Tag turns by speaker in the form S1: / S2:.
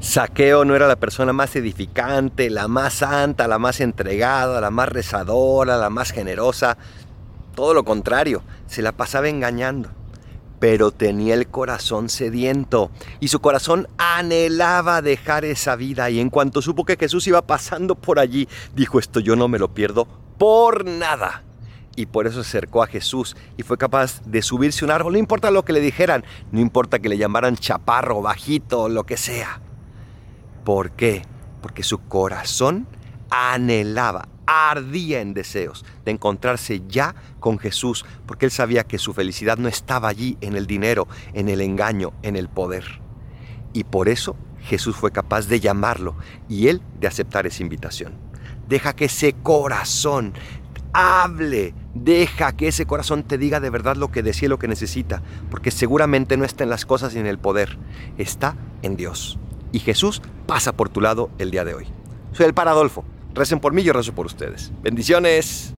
S1: Saqueo no era la persona más edificante, la más santa, la más entregada, la más rezadora, la más generosa. Todo lo contrario, se la pasaba engañando. Pero tenía el corazón sediento y su corazón anhelaba dejar esa vida y en cuanto supo que Jesús iba pasando por allí, dijo esto yo no me lo pierdo por nada y por eso se acercó a Jesús y fue capaz de subirse un árbol, no importa lo que le dijeran, no importa que le llamaran chaparro, bajito, lo que sea. ¿Por qué? Porque su corazón anhelaba, ardía en deseos de encontrarse ya con Jesús, porque él sabía que su felicidad no estaba allí en el dinero, en el engaño, en el poder. Y por eso Jesús fue capaz de llamarlo y él de aceptar esa invitación. Deja que ese corazón hable, deja que ese corazón te diga de verdad lo que desea y lo que necesita, porque seguramente no está en las cosas ni en el poder, está en Dios y Jesús pasa por tu lado el día de hoy. Soy el Paradolfo. Recen por mí, yo rezo por ustedes. Bendiciones.